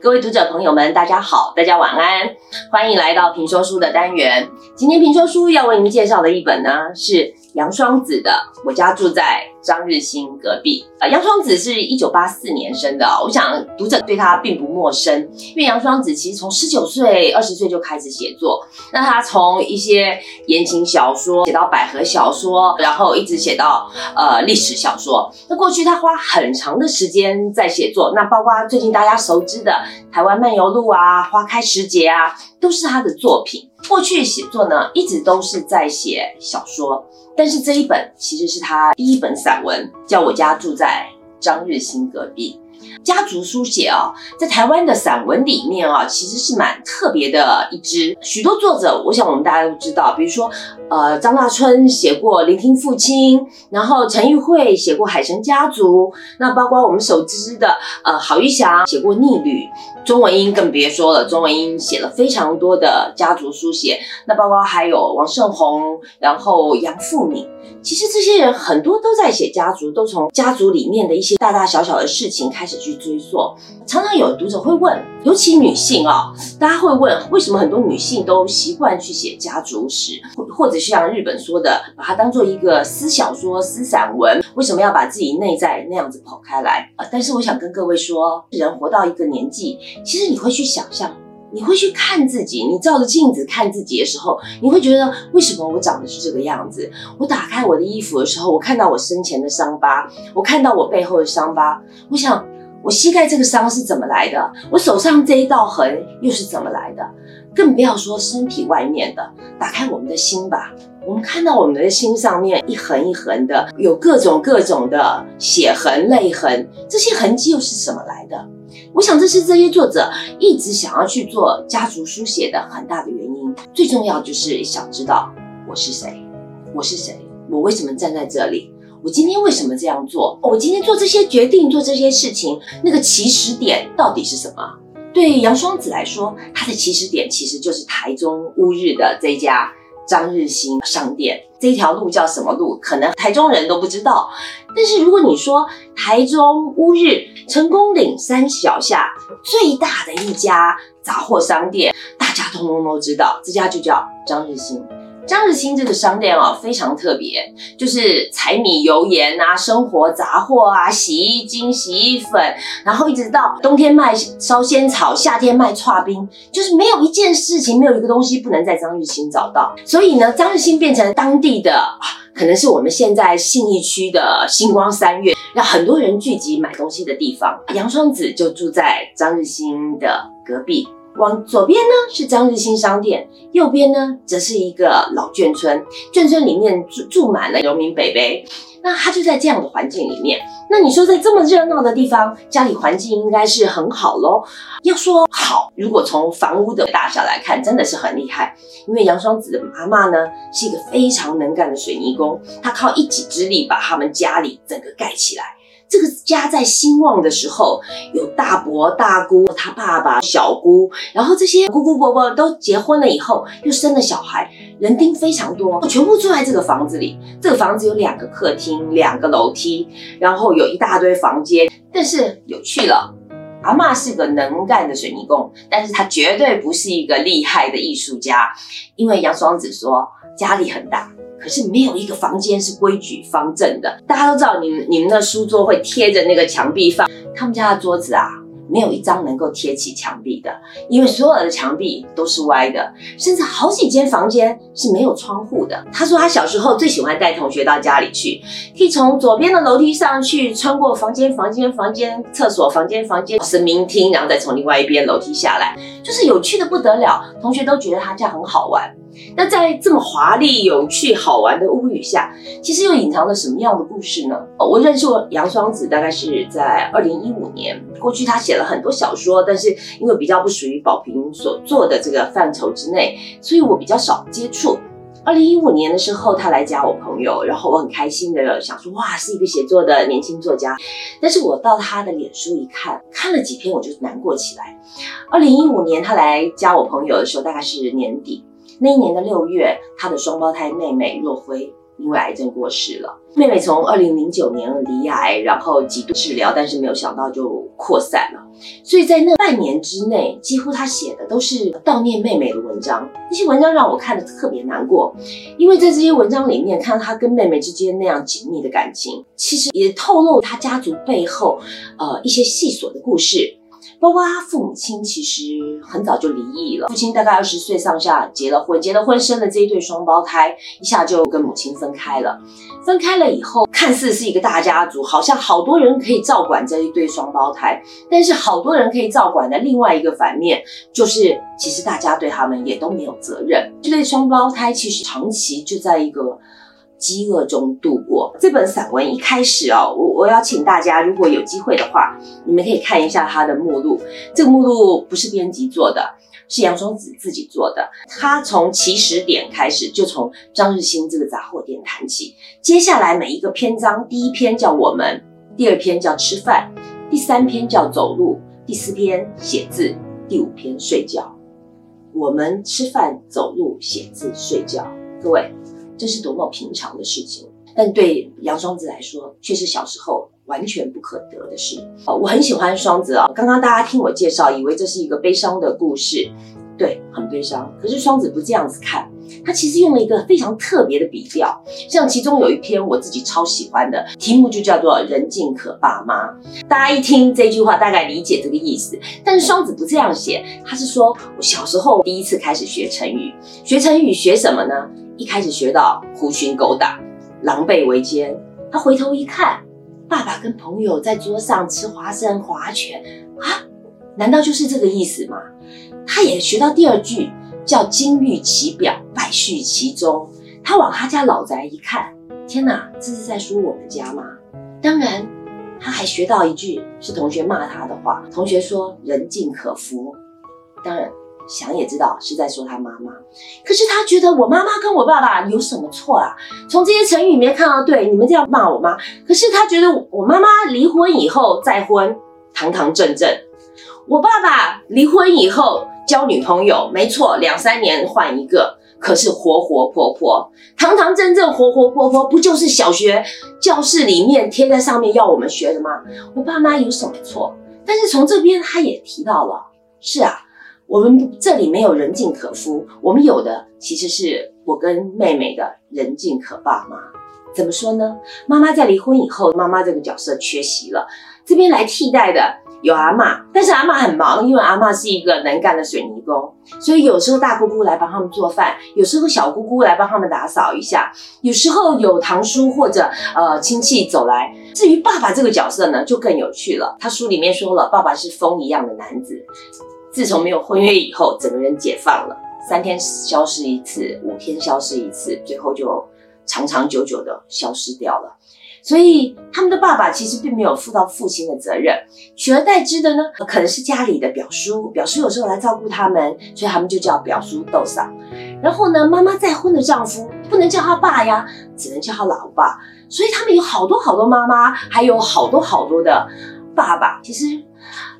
各位读者朋友们，大家好，大家晚安，欢迎来到评说书的单元。今天评说书要为您介绍的一本呢，是杨双子的《我家住在张日新隔壁》。啊，杨双子是一九八四年生的，我想读者对他并不陌生，因为杨双子其实从十九岁、二十岁就开始写作。那他从一些言情小说写到百合小说，然后一直写到呃历史小说。那过去他花很长的时间在写作，那包括最近大家熟知的《台湾漫游录》啊，《花开时节》啊，都是他的作品。过去写作呢，一直都是在写小说，但是这一本其实是他第一本散文，叫我家住在张日新隔壁。家族书写啊，在台湾的散文里面啊，其实是蛮特别的一支。许多作者，我想我们大家都知道，比如说，呃，张大春写过《聆听父亲》，然后陈玉慧写过《海神家族》，那包括我们熟知的，呃，郝玉祥写过《逆旅》，钟文英更别说了，钟文英写了非常多的家族书写，那包括还有王胜宏，然后杨富敏。其实这些人很多都在写家族，都从家族里面的一些大大小小的事情开始去追溯。常常有读者会问，尤其女性啊，大家会问为什么很多女性都习惯去写家族史，或或者像日本说的，把它当做一个私小说、私散文，为什么要把自己内在那样子跑开来啊？但是我想跟各位说，人活到一个年纪，其实你会去想象。你会去看自己，你照着镜子看自己的时候，你会觉得为什么我长得是这个样子？我打开我的衣服的时候，我看到我身前的伤疤，我看到我背后的伤疤。我想，我膝盖这个伤是怎么来的？我手上这一道痕又是怎么来的？更不要说身体外面的。打开我们的心吧，我们看到我们的心上面一横一横的，有各种各种的血痕、泪痕，这些痕迹又是什么来的？我想这是这些作者一直想要去做家族书写的很大的原因。最重要就是想知道我是谁，我是谁，我为什么站在这里，我今天为什么这样做，我今天做这些决定，做这些事情，那个起始点到底是什么？对杨双子来说，他的起始点其实就是台中乌日的这家张日新商店。这条路叫什么路？可能台中人都不知道。但是如果你说台中乌日成功岭山脚下最大的一家杂货商店，大家通通都知道，这家就叫张日新。张日新这个商店哦，非常特别，就是柴米油盐啊，生活杂货啊，洗衣精、洗衣粉，然后一直到冬天卖烧仙草，夏天卖串冰，就是没有一件事情，没有一个东西不能在张日新找到。所以呢，张日新变成当地的，可能是我们现在信义区的星光三月，让很多人聚集买东西的地方。杨双子就住在张日新的隔壁。往左边呢是张日新商店，右边呢则是一个老眷村，眷村里面住住满了农民北北。那他就在这样的环境里面。那你说在这么热闹的地方，家里环境应该是很好喽？要说好，如果从房屋的大小来看，真的是很厉害。因为杨双子的妈妈呢是一个非常能干的水泥工，她靠一己之力把他们家里整个盖起来。这个家在兴旺的时候，有大伯、大姑、他爸爸、小姑，然后这些姑姑、伯伯都结婚了以后，又生了小孩，人丁非常多，全部住在这个房子里。这个房子有两个客厅、两个楼梯，然后有一大堆房间。但是有趣了，阿妈是个能干的水泥工，但是她绝对不是一个厉害的艺术家，因为杨双子说家里很大。可是没有一个房间是规矩方正的。大家都知道，你们你们的书桌会贴着那个墙壁放，他们家的桌子啊，没有一张能够贴起墙壁的，因为所有的墙壁都是歪的，甚至好几间房间是没有窗户的。他说他小时候最喜欢带同学到家里去，可以从左边的楼梯上去，穿过房间、房间、房间、厕所、房间、房间、神明厅，然后再从另外一边楼梯下来，就是有趣的不得了。同学都觉得他这样很好玩。那在这么华丽、有趣、好玩的屋宇下，其实又隐藏着什么样的故事呢？我认识杨双子大概是在二零一五年，过去他写了很多小说，但是因为比较不属于宝瓶所做的这个范畴之内，所以我比较少接触。二零一五年的时候，他来加我朋友，然后我很开心的想说，哇，是一个写作的年轻作家。但是我到他的脸书一看，看了几篇我就难过起来。二零一五年他来加我朋友的时候，大概是年底。那一年的六月，他的双胞胎妹妹若辉因为癌症过世了。妹妹从二零零九年离癌，然后几度治疗，但是没有想到就扩散了。所以在那半年之内，几乎他写的都是悼念妹妹的文章。那些文章让我看的特别难过，因为在这些文章里面看到他跟妹妹之间那样紧密的感情，其实也透露他家族背后呃一些细琐的故事。包括他父母亲其实很早就离异了，父亲大概二十岁上下结了婚，结了婚生了这一对双胞胎，一下就跟母亲分开了。分开了以后，看似是一个大家族，好像好多人可以照管这一对双胞胎，但是好多人可以照管的另外一个反面，就是其实大家对他们也都没有责任。这对双胞胎其实长期就在一个。饥饿中度过这本散文一开始哦，我我要请大家，如果有机会的话，你们可以看一下它的目录。这个目录不是编辑做的，是杨双子自己做的。他从起始点开始，就从张日新这个杂货店谈起。接下来每一个篇章，第一篇叫我们，第二篇叫吃饭，第三篇叫走路，第四篇写字，第五篇睡觉。我们吃饭、走路、写字、睡觉，各位。这是多么平常的事情，但对杨双子来说，却是小时候完全不可得的事。哦，我很喜欢双子啊。刚刚大家听我介绍，以为这是一个悲伤的故事，对，很悲伤。可是双子不这样子看，他其实用了一个非常特别的笔调。像其中有一篇我自己超喜欢的，题目就叫做“人尽可爸妈”。大家一听这句话，大概理解这个意思。但是双子不这样写，他是说我小时候第一次开始学成语，学成语学什么呢？一开始学到狐群狗党、狼狈为奸，他回头一看，爸爸跟朋友在桌上吃花生、划拳啊，难道就是这个意思吗？他也学到第二句，叫金玉其表，败絮其中。他往他家老宅一看，天哪，这是在说我们家吗？当然，他还学到一句是同学骂他的话，同学说人尽可夫。当然。想也知道是在说他妈妈，可是他觉得我妈妈跟我爸爸有什么错啊？从这些成语里面看到，对你们这样骂我妈，可是他觉得我妈妈离婚以后再婚，堂堂正正；我爸爸离婚以后交女朋友，没错，两三年换一个，可是活活泼泼，堂堂正正，活活泼泼，不就是小学教室里面贴在上面要我们学的吗？我爸妈有什么错？但是从这边他也提到了，是啊。我们这里没有人尽可夫，我们有的其实是我跟妹妹的人尽可爸妈。怎么说呢？妈妈在离婚以后，妈妈这个角色缺席了，这边来替代的有阿妈，但是阿妈很忙，因为阿妈是一个能干的水泥工，所以有时候大姑姑来帮他们做饭，有时候小姑姑来帮他们打扫一下，有时候有堂叔或者呃亲戚走来。至于爸爸这个角色呢，就更有趣了。他书里面说了，爸爸是风一样的男子。自从没有婚约以后，整个人解放了，三天消失一次，五天消失一次，最后就长长久久的消失掉了。所以他们的爸爸其实并没有负到父亲的责任，取而代之的呢，可能是家里的表叔，表叔有时候来照顾他们，所以他们就叫表叔豆嫂。然后呢，妈妈再婚的丈夫不能叫他爸呀，只能叫他老爸。所以他们有好多好多妈妈，还有好多好多的爸爸。其实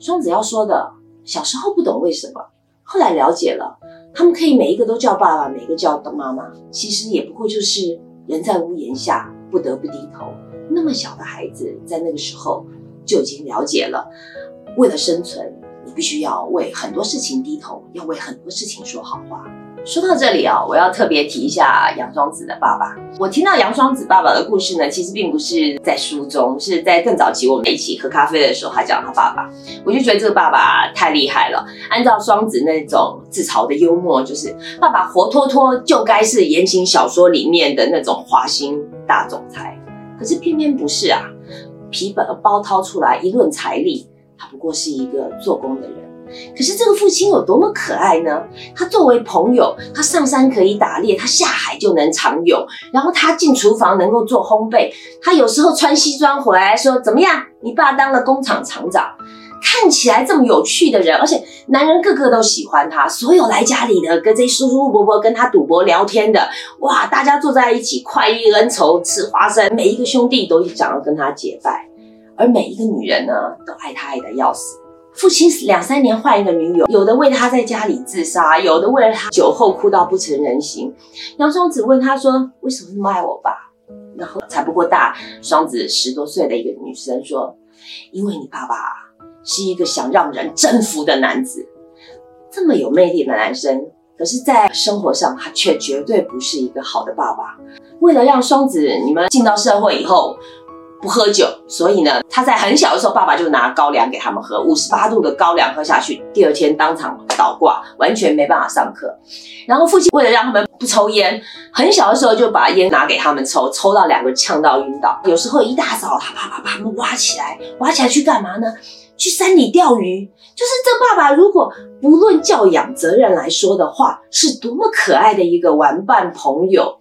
双子要说的。小时候不懂为什么，后来了解了，他们可以每一个都叫爸爸，每个叫妈妈，其实也不过就是人在屋檐下不得不低头。那么小的孩子在那个时候就已经了解了，为了生存，你必须要为很多事情低头，要为很多事情说好话。说到这里啊，我要特别提一下杨双子的爸爸。我听到杨双子爸爸的故事呢，其实并不是在书中，是在更早期我们一起喝咖啡的时候，他讲他爸爸。我就觉得这个爸爸太厉害了。按照双子那种自嘲的幽默，就是爸爸活脱脱就该是言情小说里面的那种花心大总裁。可是偏偏不是啊，皮本包掏出来一论财力，他不过是一个做工的人。可是这个父亲有多么可爱呢？他作为朋友，他上山可以打猎，他下海就能长泳，然后他进厨房能够做烘焙，他有时候穿西装回来说：“怎么样？你爸当了工厂厂长，看起来这么有趣的人，而且男人个个都喜欢他。所有来家里的跟这些叔叔伯伯跟他赌博聊天的，哇，大家坐在一起快意恩仇，吃花生，每一个兄弟都想要跟他结拜，而每一个女人呢，都爱他爱的要死。”父亲两三年换一个女友，有的为他在家里自杀，有的为了他酒后哭到不成人形。杨双子问他说：“为什么那么爱我爸？”然后才不过大双子十多岁的一个女生说：“因为你爸爸是一个想让人征服的男子，这么有魅力的男生，可是，在生活上他却绝对不是一个好的爸爸。为了让双子你们进到社会以后。”不喝酒，所以呢，他在很小的时候，爸爸就拿高粱给他们喝，五十八度的高粱喝下去，第二天当场倒挂，完全没办法上课。然后父亲为了让他们不抽烟，很小的时候就把烟拿给他们抽，抽到两个呛到晕倒。有时候一大早，他爸爸把他们挖起来，挖起来去干嘛呢？去山里钓鱼。就是这爸爸，如果不论教养责任来说的话，是多么可爱的一个玩伴朋友。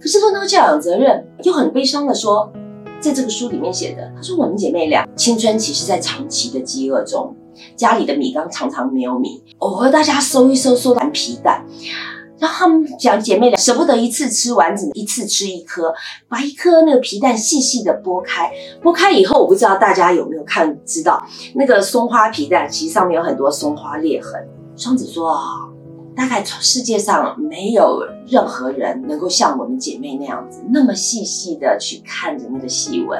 可是论到教养责任，又很悲伤的说。在这个书里面写的，他说我们姐妹俩青春期是在长期的饥饿中，家里的米缸常常没有米，偶尔大家收一收收完皮蛋，然后他们讲姐妹俩舍不得一次吃完，只能一次吃一颗，把一颗那个皮蛋细细的剥开，剥开以后，我不知道大家有没有看知道那个松花皮蛋，其实上面有很多松花裂痕。双子说啊。大概从世界上没有任何人能够像我们姐妹那样子，那么细细的去看着那个细纹，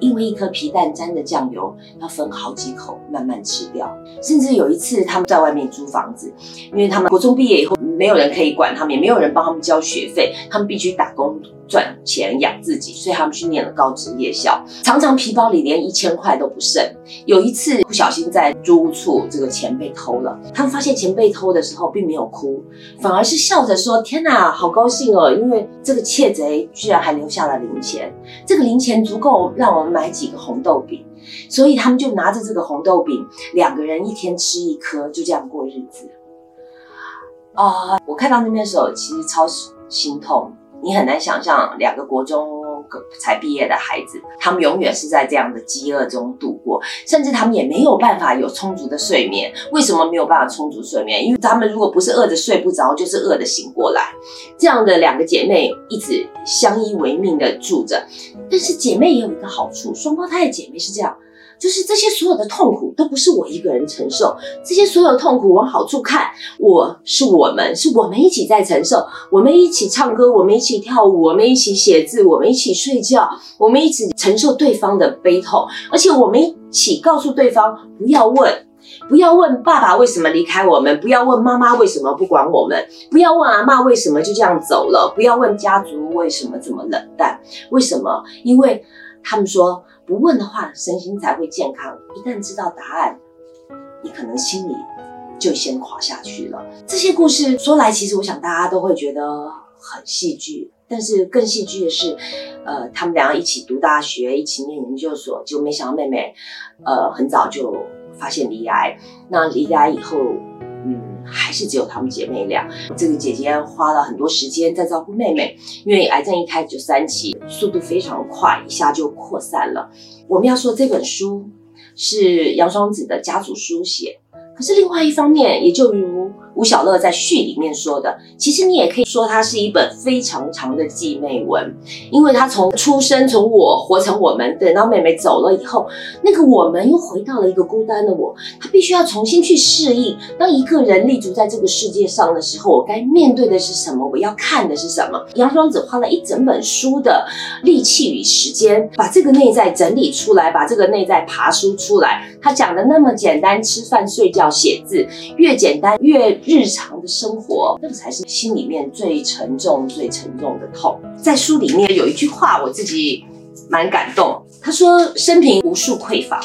因为一颗皮蛋沾的酱油要分好几口慢慢吃掉。甚至有一次他们在外面租房子，因为他们国中毕业以后没有人可以管他们，也没有人帮他们交学费，他们必须打工。赚钱养自己，所以他们去念了高职夜校，常常皮包里连一千块都不剩。有一次不小心在租屋处，这个钱被偷了。他们发现钱被偷的时候，并没有哭，反而是笑着说：“天哪，好高兴哦！因为这个窃贼居然还留下了零钱，这个零钱足够让我们买几个红豆饼。所以他们就拿着这个红豆饼，两个人一天吃一颗，就这样过日子。”啊，我看到那边的时候，其实超心痛。你很难想象两个国中才毕业的孩子，他们永远是在这样的饥饿中度过，甚至他们也没有办法有充足的睡眠。为什么没有办法充足睡眠？因为他们如果不是饿着睡不着，就是饿的醒过来。这样的两个姐妹一直相依为命的住着，但是姐妹也有一个好处，双胞胎的姐妹是这样。就是这些所有的痛苦都不是我一个人承受，这些所有痛苦往好处看，我是我们，是我们一起在承受，我们一起唱歌，我们一起跳舞，我们一起写字，我们一起睡觉，我们一起承受对方的悲痛，而且我们一起告诉对方不要问，不要问爸爸为什么离开我们，不要问妈妈为什么不管我们，不要问阿妈为什么就这样走了，不要问家族为什么这么冷淡，为什么？因为他们说。不问的话，身心才会健康。一旦知道答案，你可能心里就先垮下去了。这些故事说来，其实我想大家都会觉得很戏剧。但是更戏剧的是，呃，他们两个一起读大学，一起念研究所，就没想到妹妹，呃，很早就发现离癌。那离癌以后，还是只有她们姐妹俩。这个姐姐花了很多时间在照顾妹妹，因为癌症一开始就三期，速度非常快，一下就扩散了。我们要说这本书是杨双子的家族书写，可是另外一方面，也就如。吴小乐在序里面说的，其实你也可以说它是一本非常长的继妹文，因为他从出生，从我活成我们，等到妹妹走了以后，那个我们又回到了一个孤单的我，他必须要重新去适应。当一个人立足在这个世界上的时候，我该面对的是什么？我要看的是什么？杨双子花了一整本书的力气与时间，把这个内在整理出来，把这个内在爬书出来。他讲的那么简单，吃饭、睡觉、写字，越简单越。日常的生活，那个才是心里面最沉重、最沉重的痛。在书里面有一句话，我自己蛮感动。他说：“生平无数匮乏，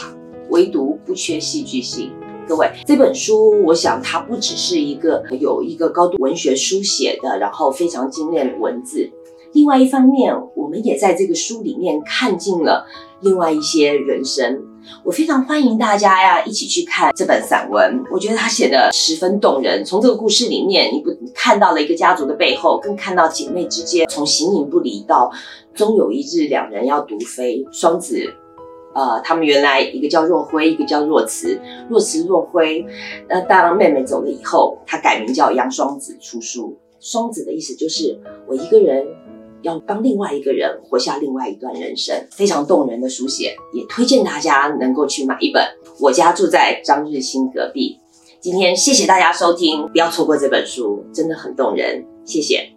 唯独不缺戏剧性。”各位，这本书，我想它不只是一个有一个高度文学书写的，然后非常精炼的文字。另外一方面，我们也在这个书里面看尽了另外一些人生。我非常欢迎大家呀，一起去看这本散文。我觉得他写的十分动人。从这个故事里面，你不看到了一个家族的背后，更看到姐妹之间从形影不离到终有一日两人要独飞。双子，呃，他们原来一个叫若辉，一个叫若慈，若慈若辉。那当妹妹走了以后，他改名叫杨双子出书。双子的意思就是我一个人要帮另外一个人活下另外一段人生，非常动人的书写，也推荐大家能够去买一本。我家住在张日新隔壁。今天谢谢大家收听，不要错过这本书，真的很动人，谢谢。